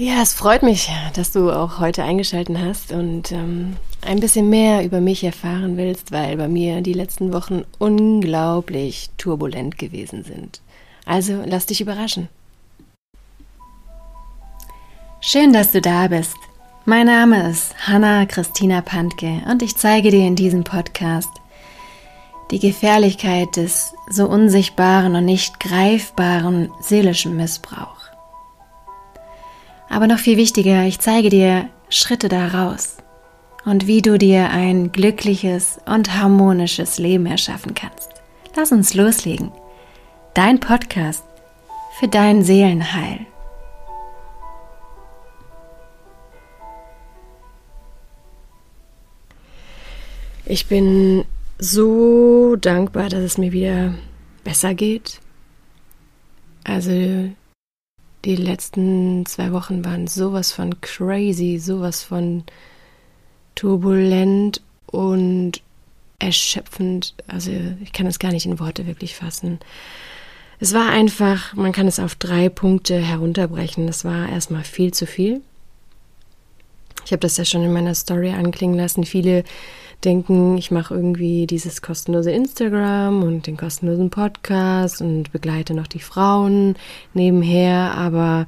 Ja, es freut mich, dass du auch heute eingeschaltet hast und ähm, ein bisschen mehr über mich erfahren willst, weil bei mir die letzten Wochen unglaublich turbulent gewesen sind. Also lass dich überraschen. Schön, dass du da bist. Mein Name ist Hanna Christina Pantke und ich zeige dir in diesem Podcast die Gefährlichkeit des so unsichtbaren und nicht greifbaren seelischen Missbrauchs. Aber noch viel wichtiger, ich zeige dir Schritte daraus und wie du dir ein glückliches und harmonisches Leben erschaffen kannst. Lass uns loslegen. Dein Podcast für dein Seelenheil. Ich bin so dankbar, dass es mir wieder besser geht. Also die letzten zwei Wochen waren sowas von crazy, sowas von turbulent und erschöpfend. Also ich kann es gar nicht in Worte wirklich fassen. Es war einfach, man kann es auf drei Punkte herunterbrechen. Das war erstmal viel zu viel. Ich habe das ja schon in meiner Story anklingen lassen. Viele denken, ich mache irgendwie dieses kostenlose Instagram und den kostenlosen Podcast und begleite noch die Frauen nebenher, aber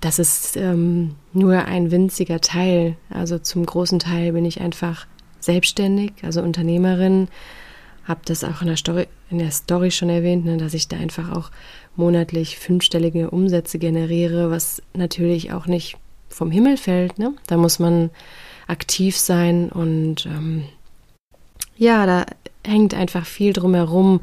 das ist ähm, nur ein winziger Teil. Also zum großen Teil bin ich einfach selbstständig, also Unternehmerin. Habe das auch in der, Story, in der Story schon erwähnt, ne, dass ich da einfach auch monatlich fünfstellige Umsätze generiere, was natürlich auch nicht vom Himmel fällt. Ne? Da muss man aktiv sein und ähm, ja, da hängt einfach viel drumherum.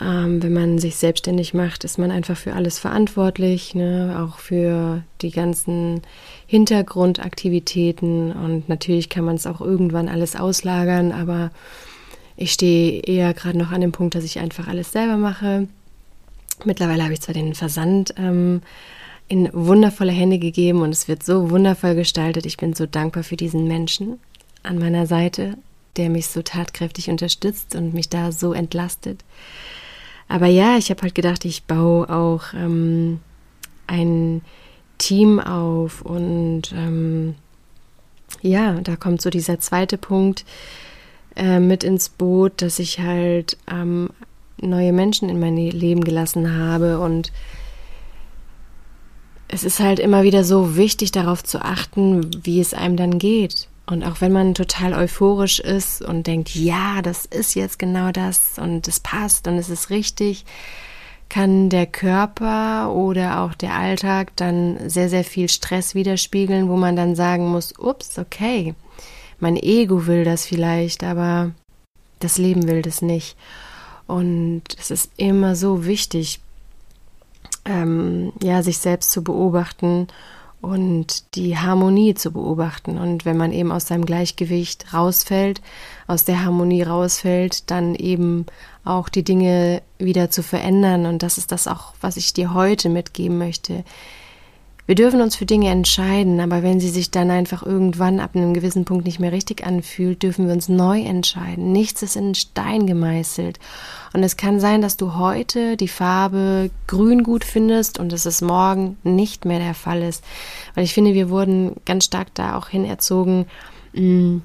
Ähm, wenn man sich selbstständig macht, ist man einfach für alles verantwortlich, ne? auch für die ganzen Hintergrundaktivitäten und natürlich kann man es auch irgendwann alles auslagern, aber ich stehe eher gerade noch an dem Punkt, dass ich einfach alles selber mache. Mittlerweile habe ich zwar den Versand ähm, in wundervolle Hände gegeben und es wird so wundervoll gestaltet. Ich bin so dankbar für diesen Menschen an meiner Seite, der mich so tatkräftig unterstützt und mich da so entlastet. Aber ja, ich habe halt gedacht, ich baue auch ähm, ein Team auf und ähm, ja, da kommt so dieser zweite Punkt äh, mit ins Boot, dass ich halt ähm, neue Menschen in mein Leben gelassen habe und es ist halt immer wieder so wichtig darauf zu achten, wie es einem dann geht. Und auch wenn man total euphorisch ist und denkt, ja, das ist jetzt genau das und es passt und es ist richtig, kann der Körper oder auch der Alltag dann sehr, sehr viel Stress widerspiegeln, wo man dann sagen muss, ups, okay, mein Ego will das vielleicht, aber das Leben will das nicht. Und es ist immer so wichtig, ähm, ja, sich selbst zu beobachten und die Harmonie zu beobachten. Und wenn man eben aus seinem Gleichgewicht rausfällt, aus der Harmonie rausfällt, dann eben auch die Dinge wieder zu verändern. Und das ist das auch, was ich dir heute mitgeben möchte. Wir dürfen uns für Dinge entscheiden, aber wenn sie sich dann einfach irgendwann ab einem gewissen Punkt nicht mehr richtig anfühlt, dürfen wir uns neu entscheiden. Nichts ist in Stein gemeißelt. Und es kann sein, dass du heute die Farbe grün gut findest und dass es morgen nicht mehr der Fall ist. Weil ich finde, wir wurden ganz stark da auch hin erzogen, mm,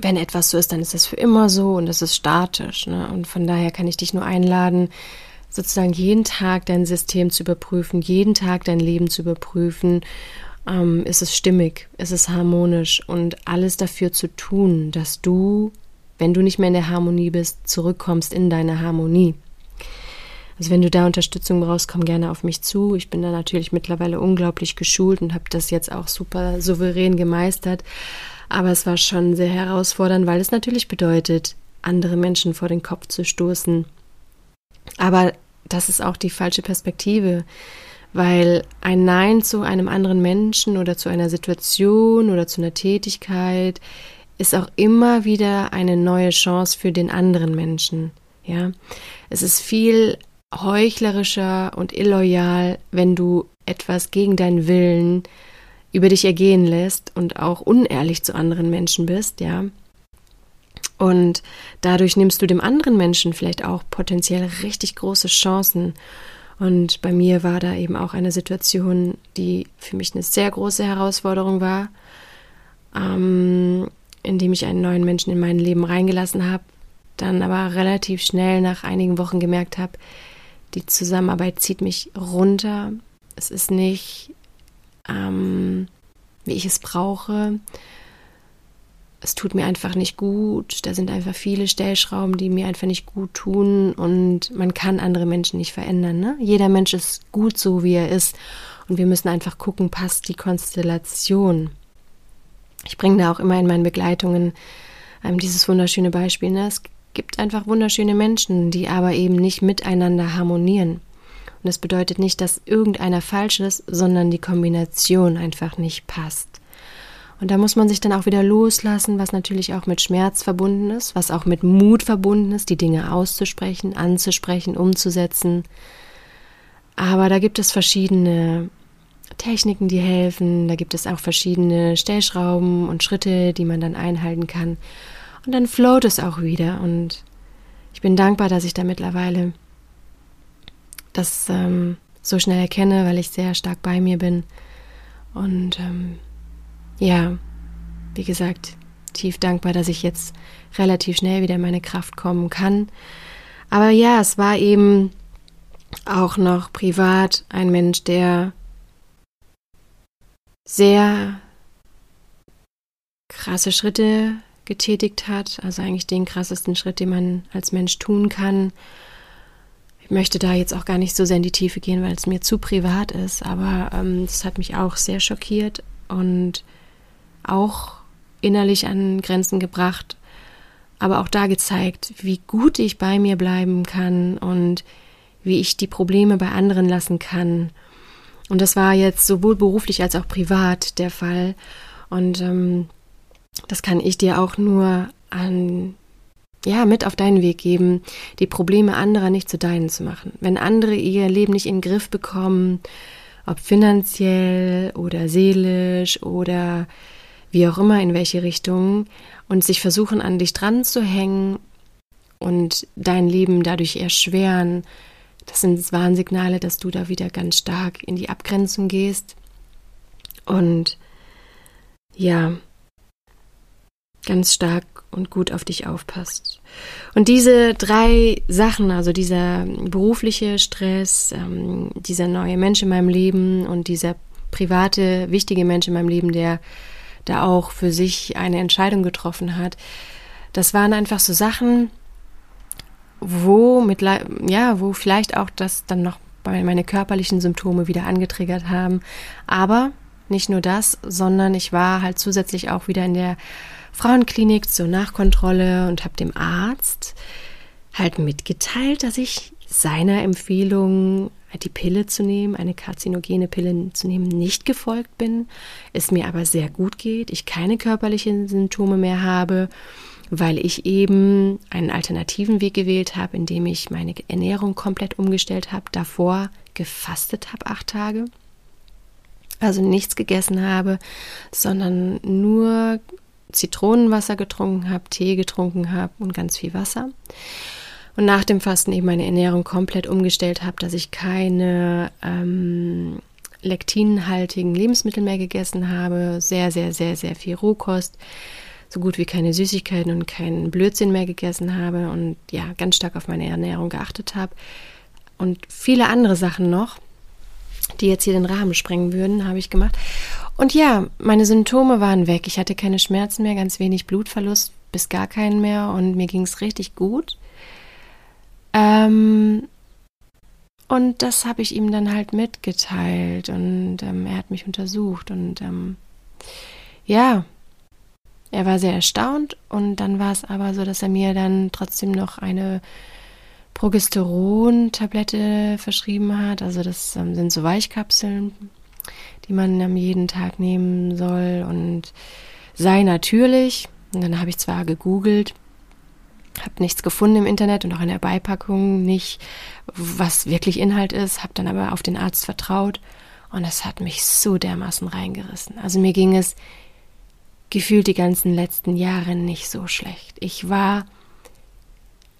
wenn etwas so ist, dann ist es für immer so und es ist statisch. Ne? Und von daher kann ich dich nur einladen, sozusagen jeden Tag dein System zu überprüfen, jeden Tag dein Leben zu überprüfen. Ähm, ist es stimmig? Ist es harmonisch? Und alles dafür zu tun, dass du, wenn du nicht mehr in der Harmonie bist, zurückkommst in deine Harmonie. Also wenn du da Unterstützung brauchst, komm gerne auf mich zu. Ich bin da natürlich mittlerweile unglaublich geschult und habe das jetzt auch super souverän gemeistert. Aber es war schon sehr herausfordernd, weil es natürlich bedeutet, andere Menschen vor den Kopf zu stoßen. Aber das ist auch die falsche Perspektive, weil ein Nein zu einem anderen Menschen oder zu einer Situation oder zu einer Tätigkeit ist auch immer wieder eine neue Chance für den anderen Menschen. Ja, es ist viel heuchlerischer und illoyal, wenn du etwas gegen deinen Willen über dich ergehen lässt und auch unehrlich zu anderen Menschen bist, ja. Und dadurch nimmst du dem anderen Menschen vielleicht auch potenziell richtig große Chancen. Und bei mir war da eben auch eine Situation, die für mich eine sehr große Herausforderung war, ähm, indem ich einen neuen Menschen in mein Leben reingelassen habe, dann aber relativ schnell nach einigen Wochen gemerkt habe, die Zusammenarbeit zieht mich runter. Es ist nicht, ähm, wie ich es brauche es tut mir einfach nicht gut. Da sind einfach viele Stellschrauben, die mir einfach nicht gut tun. Und man kann andere Menschen nicht verändern. Ne? Jeder Mensch ist gut so, wie er ist. Und wir müssen einfach gucken, passt die Konstellation. Ich bringe da auch immer in meinen Begleitungen ähm, dieses wunderschöne Beispiel. Ne? Es gibt einfach wunderschöne Menschen, die aber eben nicht miteinander harmonieren. Und das bedeutet nicht, dass irgendeiner falsch ist, sondern die Kombination einfach nicht passt. Und da muss man sich dann auch wieder loslassen, was natürlich auch mit Schmerz verbunden ist, was auch mit Mut verbunden ist, die Dinge auszusprechen, anzusprechen, umzusetzen. Aber da gibt es verschiedene Techniken, die helfen. Da gibt es auch verschiedene Stellschrauben und Schritte, die man dann einhalten kann. Und dann float es auch wieder. Und ich bin dankbar, dass ich da mittlerweile das ähm, so schnell erkenne, weil ich sehr stark bei mir bin. Und ähm, ja, wie gesagt, tief dankbar, dass ich jetzt relativ schnell wieder in meine Kraft kommen kann. Aber ja, es war eben auch noch privat ein Mensch, der sehr krasse Schritte getätigt hat, also eigentlich den krassesten Schritt, den man als Mensch tun kann. Ich möchte da jetzt auch gar nicht so sehr in die Tiefe gehen, weil es mir zu privat ist, aber es ähm, hat mich auch sehr schockiert und auch innerlich an Grenzen gebracht, aber auch da gezeigt, wie gut ich bei mir bleiben kann und wie ich die Probleme bei anderen lassen kann. Und das war jetzt sowohl beruflich als auch privat der Fall. Und ähm, das kann ich dir auch nur an ja, mit auf deinen Weg geben, die Probleme anderer nicht zu deinen zu machen. Wenn andere ihr Leben nicht in den Griff bekommen, ob finanziell oder seelisch oder wie auch immer in welche Richtung, und sich versuchen an dich dran zu hängen und dein Leben dadurch erschweren, das sind Warnsignale, dass du da wieder ganz stark in die Abgrenzung gehst und ja, ganz stark und gut auf dich aufpasst. Und diese drei Sachen, also dieser berufliche Stress, ähm, dieser neue Mensch in meinem Leben und dieser private, wichtige Mensch in meinem Leben, der da auch für sich eine Entscheidung getroffen hat. Das waren einfach so Sachen, wo mit, ja, wo vielleicht auch das dann noch meine körperlichen Symptome wieder angetriggert haben. Aber nicht nur das, sondern ich war halt zusätzlich auch wieder in der Frauenklinik zur Nachkontrolle und habe dem Arzt halt mitgeteilt, dass ich seiner Empfehlung die Pille zu nehmen, eine karzinogene Pille zu nehmen, nicht gefolgt bin, es mir aber sehr gut geht, ich keine körperlichen Symptome mehr habe, weil ich eben einen alternativen Weg gewählt habe, indem ich meine Ernährung komplett umgestellt habe, davor gefastet habe, acht Tage, also nichts gegessen habe, sondern nur Zitronenwasser getrunken habe, Tee getrunken habe und ganz viel Wasser und nach dem Fasten eben meine Ernährung komplett umgestellt habe, dass ich keine ähm, lektinhaltigen Lebensmittel mehr gegessen habe, sehr, sehr, sehr, sehr viel Rohkost, so gut wie keine Süßigkeiten und keinen Blödsinn mehr gegessen habe und ja, ganz stark auf meine Ernährung geachtet habe und viele andere Sachen noch, die jetzt hier den Rahmen sprengen würden, habe ich gemacht. Und ja, meine Symptome waren weg. Ich hatte keine Schmerzen mehr, ganz wenig Blutverlust, bis gar keinen mehr und mir ging es richtig gut. Ähm, und das habe ich ihm dann halt mitgeteilt und ähm, er hat mich untersucht und ähm, ja, er war sehr erstaunt und dann war es aber so, dass er mir dann trotzdem noch eine Progesteron-Tablette verschrieben hat. Also das ähm, sind so Weichkapseln, die man am jeden Tag nehmen soll und sei natürlich. Und dann habe ich zwar gegoogelt, habe nichts gefunden im Internet und auch in der Beipackung nicht, was wirklich Inhalt ist, habe dann aber auf den Arzt vertraut und es hat mich so dermaßen reingerissen. Also mir ging es gefühlt die ganzen letzten Jahre nicht so schlecht. Ich war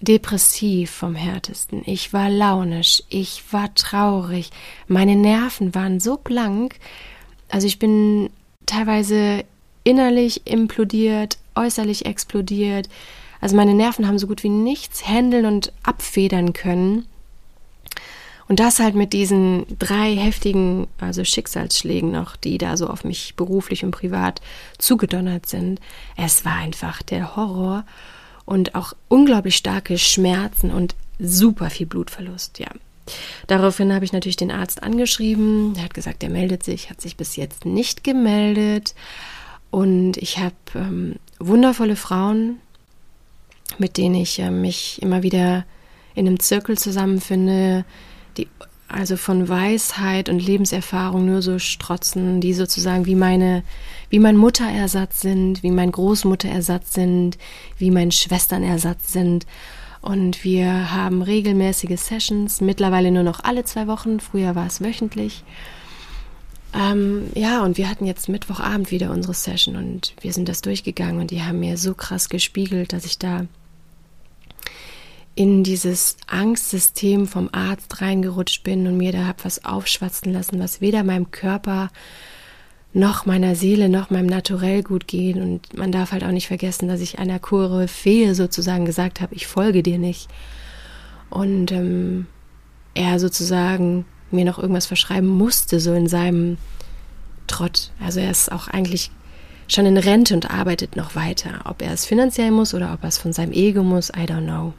depressiv vom härtesten. Ich war launisch, ich war traurig, meine Nerven waren so blank. Also ich bin teilweise innerlich implodiert, äußerlich explodiert. Also meine Nerven haben so gut wie nichts handeln und abfedern können. Und das halt mit diesen drei heftigen, also Schicksalsschlägen noch, die da so auf mich beruflich und privat zugedonnert sind. Es war einfach der Horror und auch unglaublich starke Schmerzen und super viel Blutverlust, ja. Daraufhin habe ich natürlich den Arzt angeschrieben. Er hat gesagt, er meldet sich, hat sich bis jetzt nicht gemeldet. Und ich habe ähm, wundervolle Frauen, mit denen ich äh, mich immer wieder in einem Zirkel zusammenfinde, die also von Weisheit und Lebenserfahrung nur so strotzen, die sozusagen wie meine, wie mein Mutterersatz sind, wie mein Großmutterersatz sind, wie mein Schwesternersatz sind. Und wir haben regelmäßige Sessions, mittlerweile nur noch alle zwei Wochen, früher war es wöchentlich. Ähm, ja, und wir hatten jetzt Mittwochabend wieder unsere Session und wir sind das durchgegangen und die haben mir so krass gespiegelt, dass ich da in dieses Angstsystem vom Arzt reingerutscht bin und mir da hab was aufschwatzen lassen, was weder meinem Körper noch meiner Seele noch meinem Naturell gut geht. Und man darf halt auch nicht vergessen, dass ich einer Koryphäe sozusagen gesagt habe, ich folge dir nicht. Und ähm, er sozusagen mir noch irgendwas verschreiben musste, so in seinem Trott. Also er ist auch eigentlich schon in Rente und arbeitet noch weiter. Ob er es finanziell muss oder ob er es von seinem Ego muss, I don't know.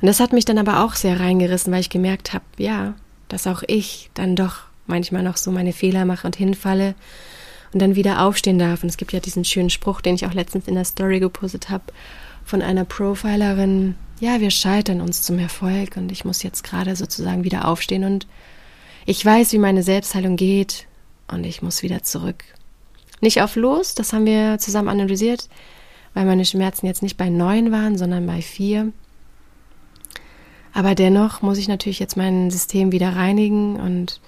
Und das hat mich dann aber auch sehr reingerissen, weil ich gemerkt habe, ja, dass auch ich dann doch manchmal noch so meine Fehler mache und hinfalle und dann wieder aufstehen darf. Und es gibt ja diesen schönen Spruch, den ich auch letztens in der Story gepostet habe, von einer Profilerin, ja, wir scheitern uns zum Erfolg und ich muss jetzt gerade sozusagen wieder aufstehen und ich weiß, wie meine Selbstheilung geht und ich muss wieder zurück. Nicht auf los, das haben wir zusammen analysiert, weil meine Schmerzen jetzt nicht bei neun waren, sondern bei vier. Aber dennoch muss ich natürlich jetzt mein System wieder reinigen und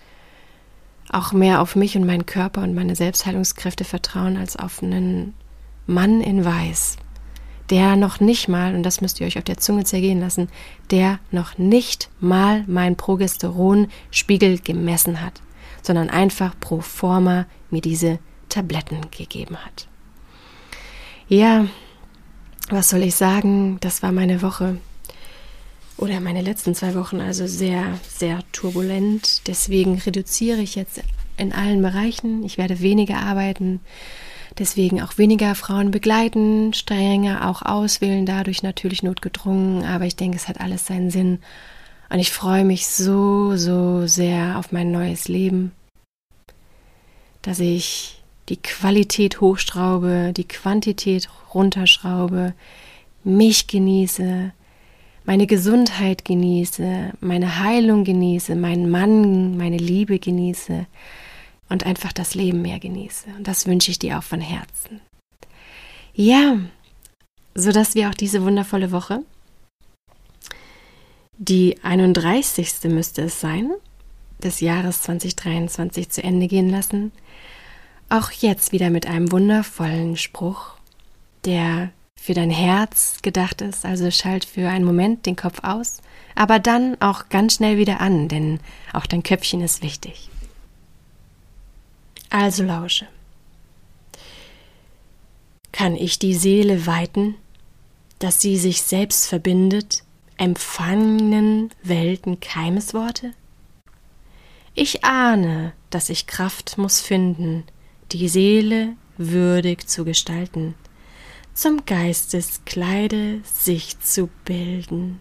auch mehr auf mich und meinen Körper und meine Selbstheilungskräfte vertrauen als auf einen Mann in Weiß, der noch nicht mal, und das müsst ihr euch auf der Zunge zergehen lassen, der noch nicht mal mein Progesteronspiegel gemessen hat, sondern einfach pro forma mir diese Tabletten gegeben hat. Ja, was soll ich sagen? Das war meine Woche oder meine letzten zwei Wochen also sehr, sehr turbulent. Deswegen reduziere ich jetzt in allen Bereichen. Ich werde weniger arbeiten, deswegen auch weniger Frauen begleiten, strenger auch auswählen, dadurch natürlich notgedrungen. Aber ich denke, es hat alles seinen Sinn. Und ich freue mich so, so sehr auf mein neues Leben, dass ich die Qualität hochschraube, die Quantität runterschraube, mich genieße, meine Gesundheit genieße, meine Heilung genieße, meinen Mann, meine Liebe genieße und einfach das Leben mehr genieße. Und das wünsche ich dir auch von Herzen. Ja, so dass wir auch diese wundervolle Woche, die 31. müsste es sein, des Jahres 2023 zu Ende gehen lassen. Auch jetzt wieder mit einem wundervollen Spruch, der für dein Herz gedacht ist, also schalt für einen Moment den Kopf aus, aber dann auch ganz schnell wieder an, denn auch dein Köpfchen ist wichtig. Also lausche. Kann ich die Seele weiten, dass sie sich selbst verbindet, empfangenen Welten Keimesworte? Ich ahne, dass ich Kraft muss finden, die Seele würdig zu gestalten, zum Geisteskleide sich zu bilden.